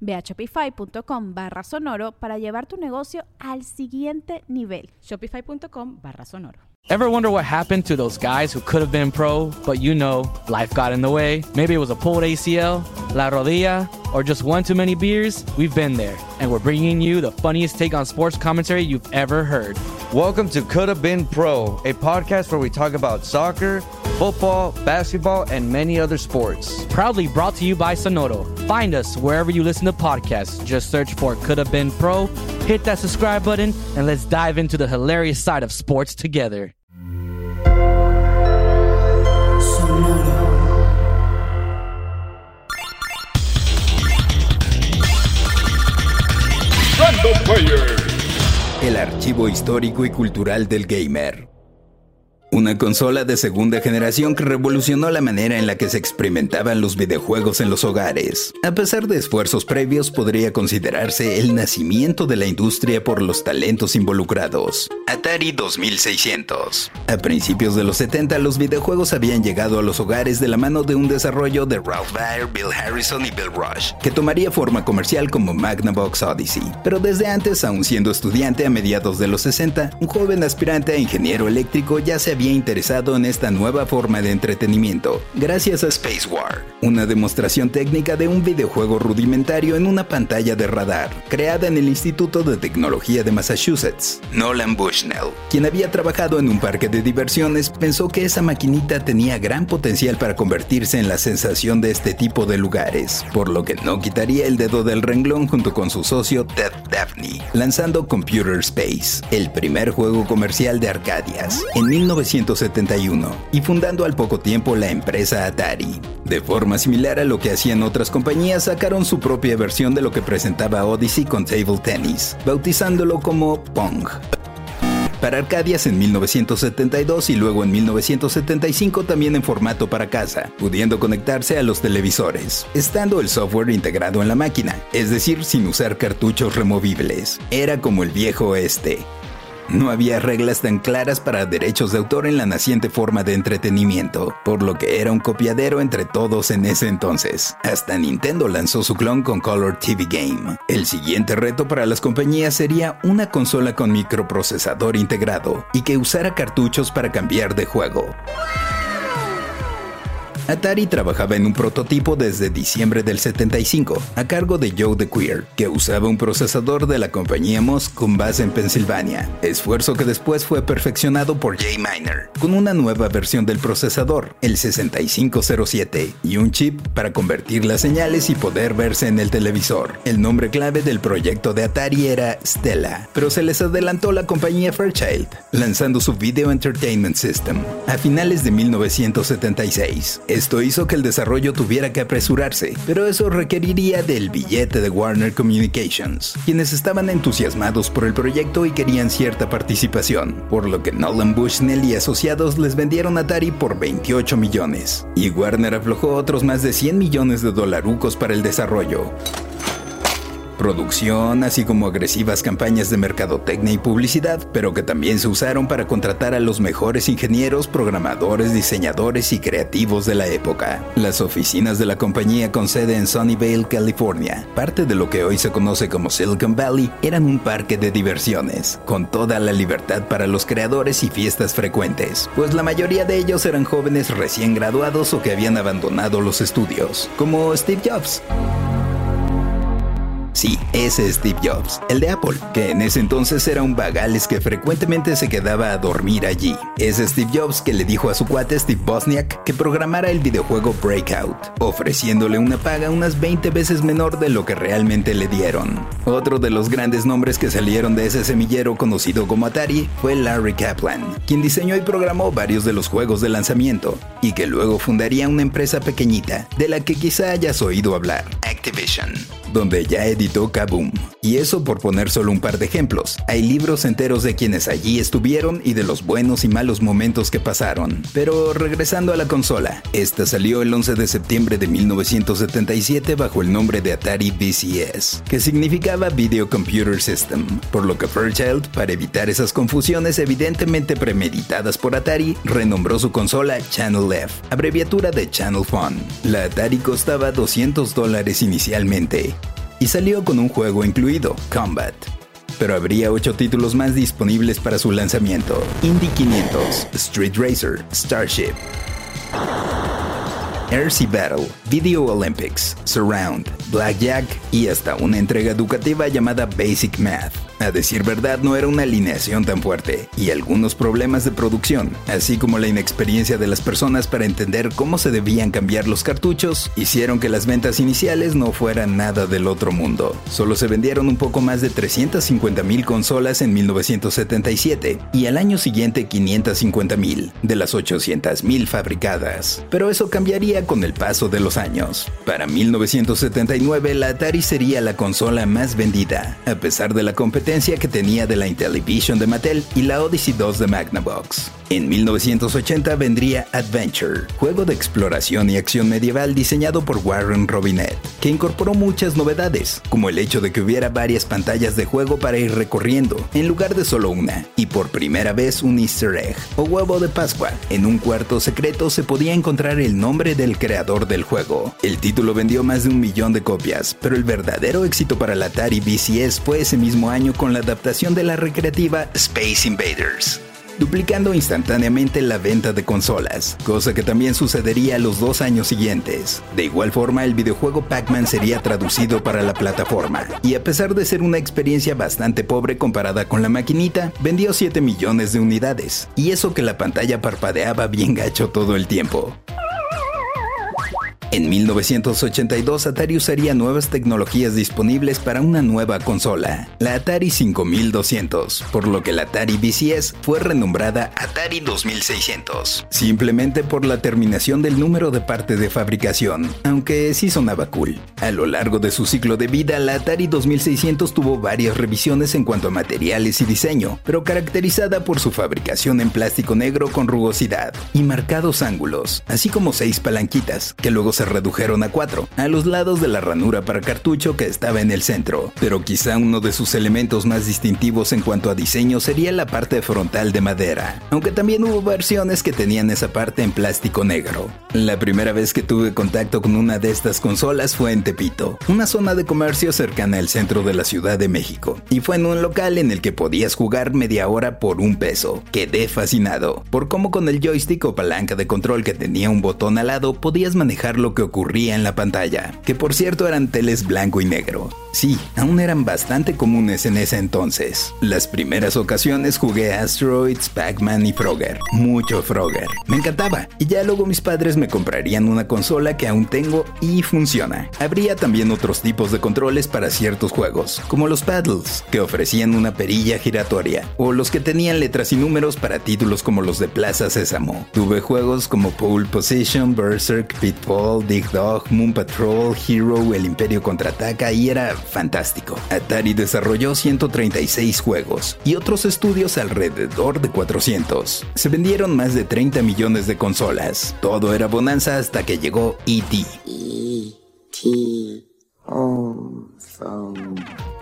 Ve a shopify.com barra sonoro para llevar tu negocio al siguiente nivel. Shopify.com barra sonoro. Ever wonder what happened to those guys who could have been pro, but you know, life got in the way? Maybe it was a pulled ACL, la rodilla, or just one too many beers? We've been there, and we're bringing you the funniest take on sports commentary you've ever heard. Welcome to Could Have Been Pro, a podcast where we talk about soccer, football, basketball, and many other sports. Proudly brought to you by Sonoro. Find us wherever you listen to podcasts. Just search for Could Have Been Pro, hit that subscribe button, and let's dive into the hilarious side of sports together. El archivo histórico y cultural del gamer. Una consola de segunda generación que revolucionó la manera en la que se experimentaban los videojuegos en los hogares. A pesar de esfuerzos previos, podría considerarse el nacimiento de la industria por los talentos involucrados. Atari 2600. A principios de los 70, los videojuegos habían llegado a los hogares de la mano de un desarrollo de Ralph Baer, Bill Harrison y Bill Rush, que tomaría forma comercial como Magnavox Odyssey. Pero desde antes, aún siendo estudiante a mediados de los 60, un joven aspirante a ingeniero eléctrico ya se había interesado en esta nueva forma de entretenimiento, gracias a Space War, una demostración técnica de un videojuego rudimentario en una pantalla de radar, creada en el Instituto de Tecnología de Massachusetts. Nolan Quien había trabajado en un parque de diversiones, pensó que esa maquinita tenía gran potencial para convertirse en la sensación de este tipo de lugares, por lo que no quitaría el dedo del renglón junto con su socio Ted Daphne, lanzando Computer Space, el primer juego comercial de Arcadias, en 1900 1971 y fundando al poco tiempo la empresa Atari. De forma similar a lo que hacían otras compañías, sacaron su propia versión de lo que presentaba Odyssey con Table Tennis, bautizándolo como Pong para Arcadias en 1972 y luego en 1975 también en formato para casa, pudiendo conectarse a los televisores, estando el software integrado en la máquina, es decir, sin usar cartuchos removibles. Era como el viejo este. No había reglas tan claras para derechos de autor en la naciente forma de entretenimiento, por lo que era un copiadero entre todos en ese entonces. Hasta Nintendo lanzó su clon con Color TV Game. El siguiente reto para las compañías sería una consola con microprocesador integrado y que usara cartuchos para cambiar de juego. Atari trabajaba en un prototipo desde diciembre del 75, a cargo de Joe DeQueer, que usaba un procesador de la compañía MOS con base en Pensilvania, esfuerzo que después fue perfeccionado por Jay Miner, con una nueva versión del procesador, el 6507, y un chip para convertir las señales y poder verse en el televisor. El nombre clave del proyecto de Atari era Stella, pero se les adelantó la compañía Fairchild, lanzando su Video Entertainment System a finales de 1976. Esto hizo que el desarrollo tuviera que apresurarse, pero eso requeriría del billete de Warner Communications, quienes estaban entusiasmados por el proyecto y querían cierta participación, por lo que Nolan Bushnell y asociados les vendieron Atari por 28 millones, y Warner aflojó otros más de 100 millones de dolarucos para el desarrollo producción, así como agresivas campañas de mercadotecnia y publicidad, pero que también se usaron para contratar a los mejores ingenieros, programadores, diseñadores y creativos de la época. Las oficinas de la compañía con sede en Sunnyvale, California, parte de lo que hoy se conoce como Silicon Valley, eran un parque de diversiones, con toda la libertad para los creadores y fiestas frecuentes, pues la mayoría de ellos eran jóvenes recién graduados o que habían abandonado los estudios, como Steve Jobs. Sí, ese Steve Jobs, el de Apple, que en ese entonces era un vagales que frecuentemente se quedaba a dormir allí. Es Steve Jobs que le dijo a su cuate Steve Bosniak que programara el videojuego Breakout, ofreciéndole una paga unas 20 veces menor de lo que realmente le dieron. Otro de los grandes nombres que salieron de ese semillero conocido como Atari fue Larry Kaplan, quien diseñó y programó varios de los juegos de lanzamiento, y que luego fundaría una empresa pequeñita de la que quizá hayas oído hablar, Activision donde ya editó Kaboom. Y eso por poner solo un par de ejemplos. Hay libros enteros de quienes allí estuvieron y de los buenos y malos momentos que pasaron. Pero regresando a la consola, esta salió el 11 de septiembre de 1977 bajo el nombre de Atari VCS, que significaba Video Computer System, por lo que Fairchild, para evitar esas confusiones evidentemente premeditadas por Atari, renombró su consola Channel F, abreviatura de Channel Fun. La Atari costaba 200 dólares inicialmente, y salió con un juego incluido, Combat. Pero habría 8 títulos más disponibles para su lanzamiento. Indy 500, Street Racer, Starship, RC Battle, Video Olympics, Surround, Blackjack y hasta una entrega educativa llamada Basic Math. A decir verdad, no era una alineación tan fuerte, y algunos problemas de producción, así como la inexperiencia de las personas para entender cómo se debían cambiar los cartuchos, hicieron que las ventas iniciales no fueran nada del otro mundo. Solo se vendieron un poco más de 350.000 consolas en 1977, y al año siguiente 550.000, de las 800.000 fabricadas. Pero eso cambiaría con el paso de los años. Para 1979, la Atari sería la consola más vendida, a pesar de la competencia que tenía de la Intellivision de Mattel y la Odyssey 2 de Magnavox. En 1980 vendría Adventure, juego de exploración y acción medieval diseñado por Warren Robinet, que incorporó muchas novedades, como el hecho de que hubiera varias pantallas de juego para ir recorriendo, en lugar de solo una, y por primera vez un easter egg, o huevo de Pascua. En un cuarto secreto se podía encontrar el nombre del creador del juego. El título vendió más de un millón de copias, pero el verdadero éxito para la Atari VCS fue ese mismo año con la adaptación de la recreativa Space Invaders duplicando instantáneamente la venta de consolas, cosa que también sucedería los dos años siguientes. De igual forma, el videojuego Pac-Man sería traducido para la plataforma, y a pesar de ser una experiencia bastante pobre comparada con la maquinita, vendió 7 millones de unidades, y eso que la pantalla parpadeaba bien gacho todo el tiempo. En 1982 Atari usaría nuevas tecnologías disponibles para una nueva consola, la Atari 5200, por lo que la Atari VCS fue renombrada Atari 2600, simplemente por la terminación del número de parte de fabricación, aunque sí sonaba cool. A lo largo de su ciclo de vida, la Atari 2600 tuvo varias revisiones en cuanto a materiales y diseño, pero caracterizada por su fabricación en plástico negro con rugosidad y marcados ángulos, así como seis palanquitas, que luego se redujeron a cuatro, a los lados de la ranura para cartucho que estaba en el centro, pero quizá uno de sus elementos más distintivos en cuanto a diseño sería la parte frontal de madera, aunque también hubo versiones que tenían esa parte en plástico negro. La primera vez que tuve contacto con una de estas consolas fue en Tepito, una zona de comercio cercana al centro de la Ciudad de México, y fue en un local en el que podías jugar media hora por un peso. Quedé fascinado por cómo con el joystick o palanca de control que tenía un botón al lado podías manejarlo que ocurría en la pantalla, que por cierto eran teles blanco y negro. Sí, aún eran bastante comunes en ese entonces. Las primeras ocasiones jugué Asteroids, Pac-Man y Frogger. Mucho Frogger. Me encantaba. Y ya luego mis padres me comprarían una consola que aún tengo y funciona. Habría también otros tipos de controles para ciertos juegos, como los paddles, que ofrecían una perilla giratoria, o los que tenían letras y números para títulos como los de Plaza Sésamo. Tuve juegos como Pole Position, Berserk, Pitfall, Dig Dog, Moon Patrol, Hero, El Imperio Contraataca y era fantástico. Atari desarrolló 136 juegos y otros estudios alrededor de 400. Se vendieron más de 30 millones de consolas. Todo era bonanza hasta que llegó E.T. E.T.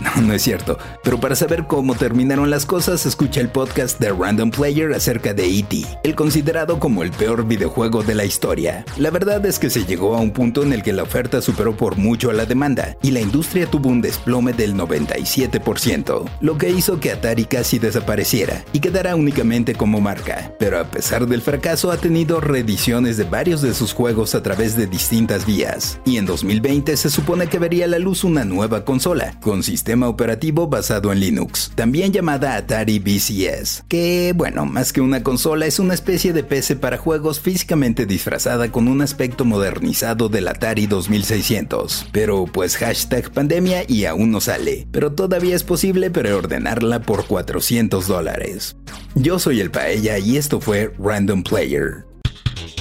No, no es cierto. Pero para saber cómo terminaron las cosas, escucha el podcast de Random Player acerca de E.T., el considerado como el peor videojuego de la historia. La verdad es que se llegó a un punto en el que la oferta superó por mucho a la demanda y la industria tuvo un desplome del 97%, lo que hizo que Atari casi desapareciera y quedara únicamente como marca. Pero a pesar del fracaso, ha tenido reediciones de varios de sus juegos a través de distintas vías. Y en 2020 se supone que vería la luz una nueva consola, con sistema operativo basado en Linux, también llamada Atari VCS, que, bueno, más que una consola es una especie de PC para juegos físicamente disfrazada con un aspecto modernizado del Atari 2600. Pero pues hashtag pandemia y aún no sale, pero todavía es posible preordenarla por 400 dólares. Yo soy el Paella y esto fue Random Player.